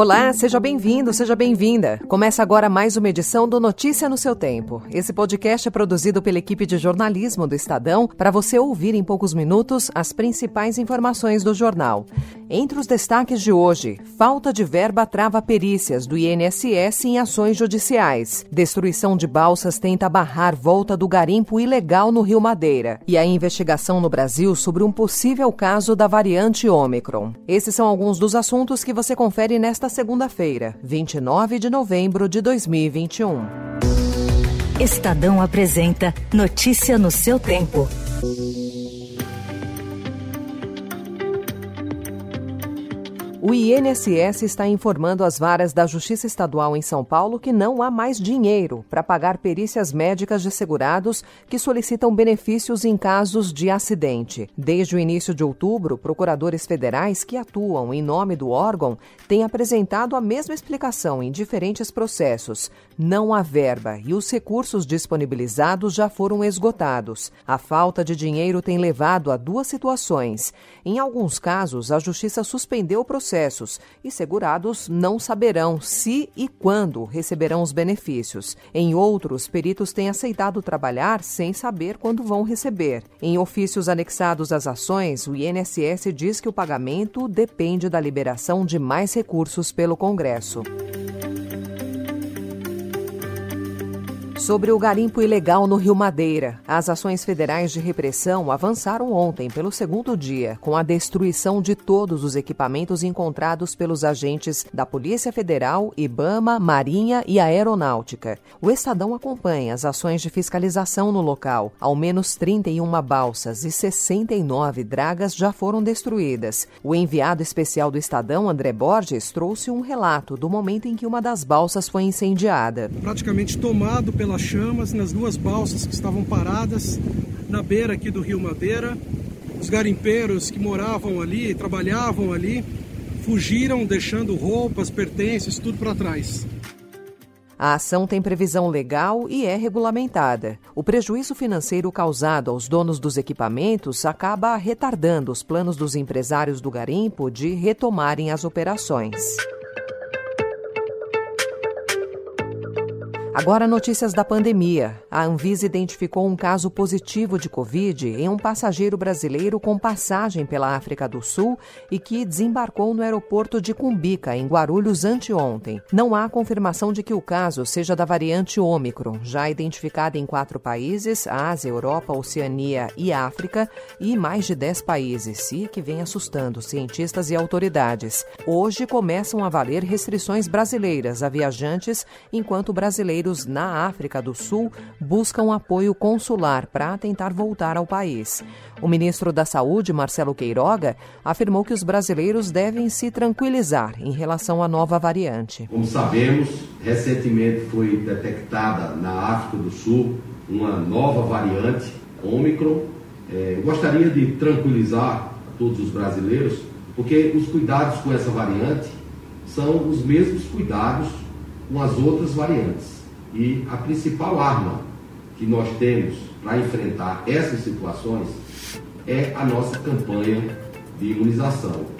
Olá, seja bem-vindo, seja bem-vinda. Começa agora mais uma edição do Notícia no seu Tempo. Esse podcast é produzido pela equipe de jornalismo do Estadão para você ouvir em poucos minutos as principais informações do jornal. Entre os destaques de hoje, falta de verba trava perícias do INSS em ações judiciais. Destruição de balsas tenta barrar volta do garimpo ilegal no Rio Madeira. E a investigação no Brasil sobre um possível caso da variante Ômicron. Esses são alguns dos assuntos que você confere nesta segunda-feira, 29 de novembro de 2021. Estadão apresenta Notícia no seu tempo. O INSS está informando as varas da Justiça Estadual em São Paulo que não há mais dinheiro para pagar perícias médicas de segurados que solicitam benefícios em casos de acidente. Desde o início de outubro, procuradores federais que atuam em nome do órgão têm apresentado a mesma explicação em diferentes processos. Não há verba e os recursos disponibilizados já foram esgotados. A falta de dinheiro tem levado a duas situações. Em alguns casos, a Justiça suspendeu o processo processos e segurados não saberão se e quando receberão os benefícios. Em outros, peritos têm aceitado trabalhar sem saber quando vão receber. Em ofícios anexados às ações, o INSS diz que o pagamento depende da liberação de mais recursos pelo Congresso. Sobre o garimpo ilegal no Rio Madeira, as ações federais de repressão avançaram ontem pelo segundo dia, com a destruição de todos os equipamentos encontrados pelos agentes da Polícia Federal, IBAMA, Marinha e Aeronáutica. O Estadão acompanha as ações de fiscalização no local. Ao menos 31 balsas e 69 dragas já foram destruídas. O enviado especial do Estadão, André Borges, trouxe um relato do momento em que uma das balsas foi incendiada. Praticamente tomado pela pelas chamas nas duas balsas que estavam paradas na beira aqui do Rio Madeira. Os garimpeiros que moravam ali, trabalhavam ali, fugiram deixando roupas, pertences, tudo para trás. A ação tem previsão legal e é regulamentada. O prejuízo financeiro causado aos donos dos equipamentos acaba retardando os planos dos empresários do garimpo de retomarem as operações. Agora, notícias da pandemia. A Anvisa identificou um caso positivo de Covid em um passageiro brasileiro com passagem pela África do Sul e que desembarcou no aeroporto de Cumbica, em Guarulhos, anteontem. Não há confirmação de que o caso seja da variante Ômicron, já identificada em quatro países: Ásia, Europa, Oceania e África, e mais de dez países, e que vem assustando cientistas e autoridades. Hoje começam a valer restrições brasileiras a viajantes, enquanto brasileiros brasileiros na África do Sul buscam apoio consular para tentar voltar ao país. O ministro da Saúde, Marcelo Queiroga, afirmou que os brasileiros devem se tranquilizar em relação à nova variante. Como sabemos, recentemente foi detectada na África do Sul uma nova variante, Ômicron. É, gostaria de tranquilizar todos os brasileiros, porque os cuidados com essa variante são os mesmos cuidados com as outras variantes. E a principal arma que nós temos para enfrentar essas situações é a nossa campanha de imunização.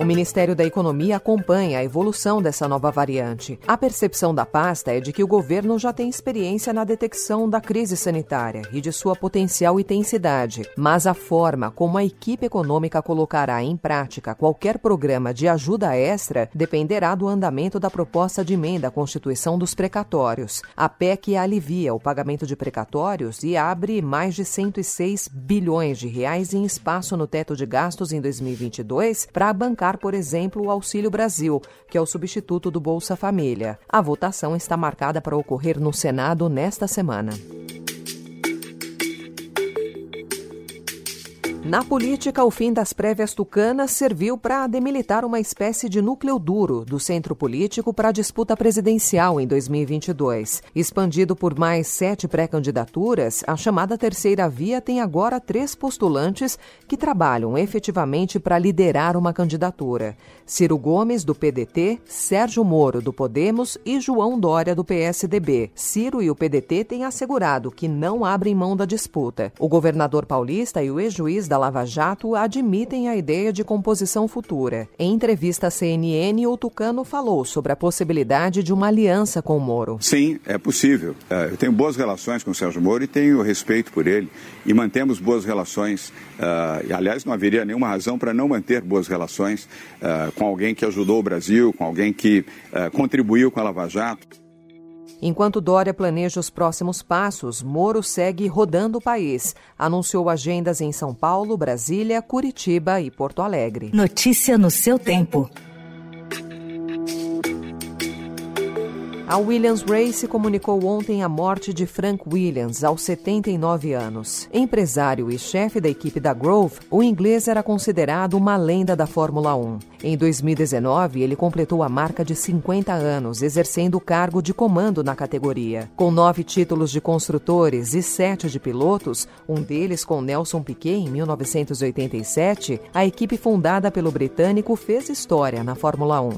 O Ministério da Economia acompanha a evolução dessa nova variante. A percepção da pasta é de que o governo já tem experiência na detecção da crise sanitária e de sua potencial intensidade, mas a forma como a equipe econômica colocará em prática qualquer programa de ajuda extra dependerá do andamento da proposta de emenda à Constituição dos precatórios. A PEC alivia o pagamento de precatórios e abre mais de 106 bilhões de reais em espaço no teto de gastos em 2022 para bancar por exemplo, o Auxílio Brasil, que é o substituto do Bolsa Família. A votação está marcada para ocorrer no Senado nesta semana. Na política, o fim das prévias tucanas serviu para demilitar uma espécie de núcleo duro do centro político para a disputa presidencial em 2022. Expandido por mais sete pré-candidaturas, a chamada terceira via tem agora três postulantes que trabalham efetivamente para liderar uma candidatura: Ciro Gomes, do PDT, Sérgio Moro, do Podemos e João Dória, do PSDB. Ciro e o PDT têm assegurado que não abrem mão da disputa. O governador paulista e o ex-juiz da Lava Jato admitem a ideia de composição futura. Em entrevista à CNN, o Tucano falou sobre a possibilidade de uma aliança com o Moro. Sim, é possível. É, eu tenho boas relações com o Sérgio Moro e tenho respeito por ele. E mantemos boas relações. E, aliás, não haveria nenhuma razão para não manter boas relações uh, com alguém que ajudou o Brasil, com alguém que contribuiu com a Lava Jato. Enquanto Dória planeja os próximos passos, Moro segue rodando o país. Anunciou agendas em São Paulo, Brasília, Curitiba e Porto Alegre. Notícia no seu tempo. A Williams Race comunicou ontem a morte de Frank Williams, aos 79 anos. Empresário e chefe da equipe da Grove, o inglês era considerado uma lenda da Fórmula 1. Em 2019, ele completou a marca de 50 anos, exercendo o cargo de comando na categoria. Com nove títulos de construtores e sete de pilotos, um deles com Nelson Piquet em 1987, a equipe fundada pelo britânico fez história na Fórmula 1.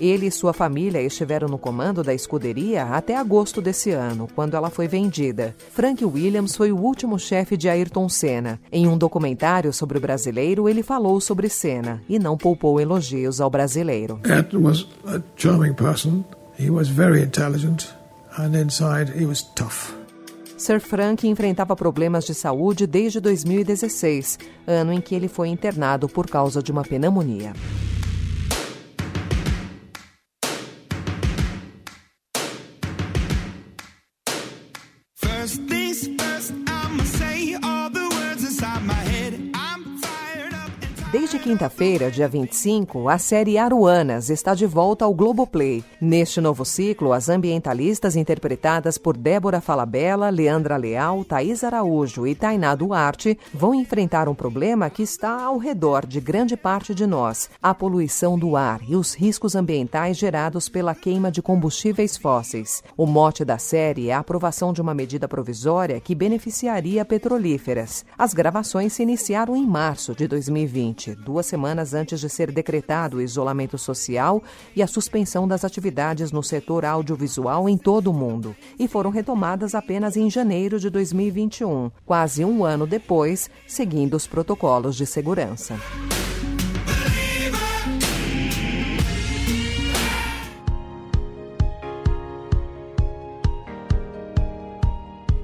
Ele e sua família estiveram no comando da escuderia até agosto desse ano, quando ela foi vendida. Frank Williams foi o último chefe de Ayrton Senna. Em um documentário sobre o brasileiro, ele falou sobre Senna e não poupou elogios ao brasileiro. Ayrton was a charming person. He was very intelligent and inside he was tough. Sir Frank enfrentava problemas de saúde desde 2016, ano em que ele foi internado por causa de uma pneumonia. Desde quinta-feira, dia 25, a série Aruanas está de volta ao Globoplay. Neste novo ciclo, as ambientalistas interpretadas por Débora Falabella, Leandra Leal, Thaís Araújo e Tainá Duarte vão enfrentar um problema que está ao redor de grande parte de nós: a poluição do ar e os riscos ambientais gerados pela queima de combustíveis fósseis. O mote da série é a aprovação de uma medida provisória que beneficiaria petrolíferas. As gravações se iniciaram em março de 2020 duas semanas antes de ser decretado o isolamento social e a suspensão das atividades no setor audiovisual em todo o mundo, e foram retomadas apenas em janeiro de 2021, quase um ano depois, seguindo os protocolos de segurança.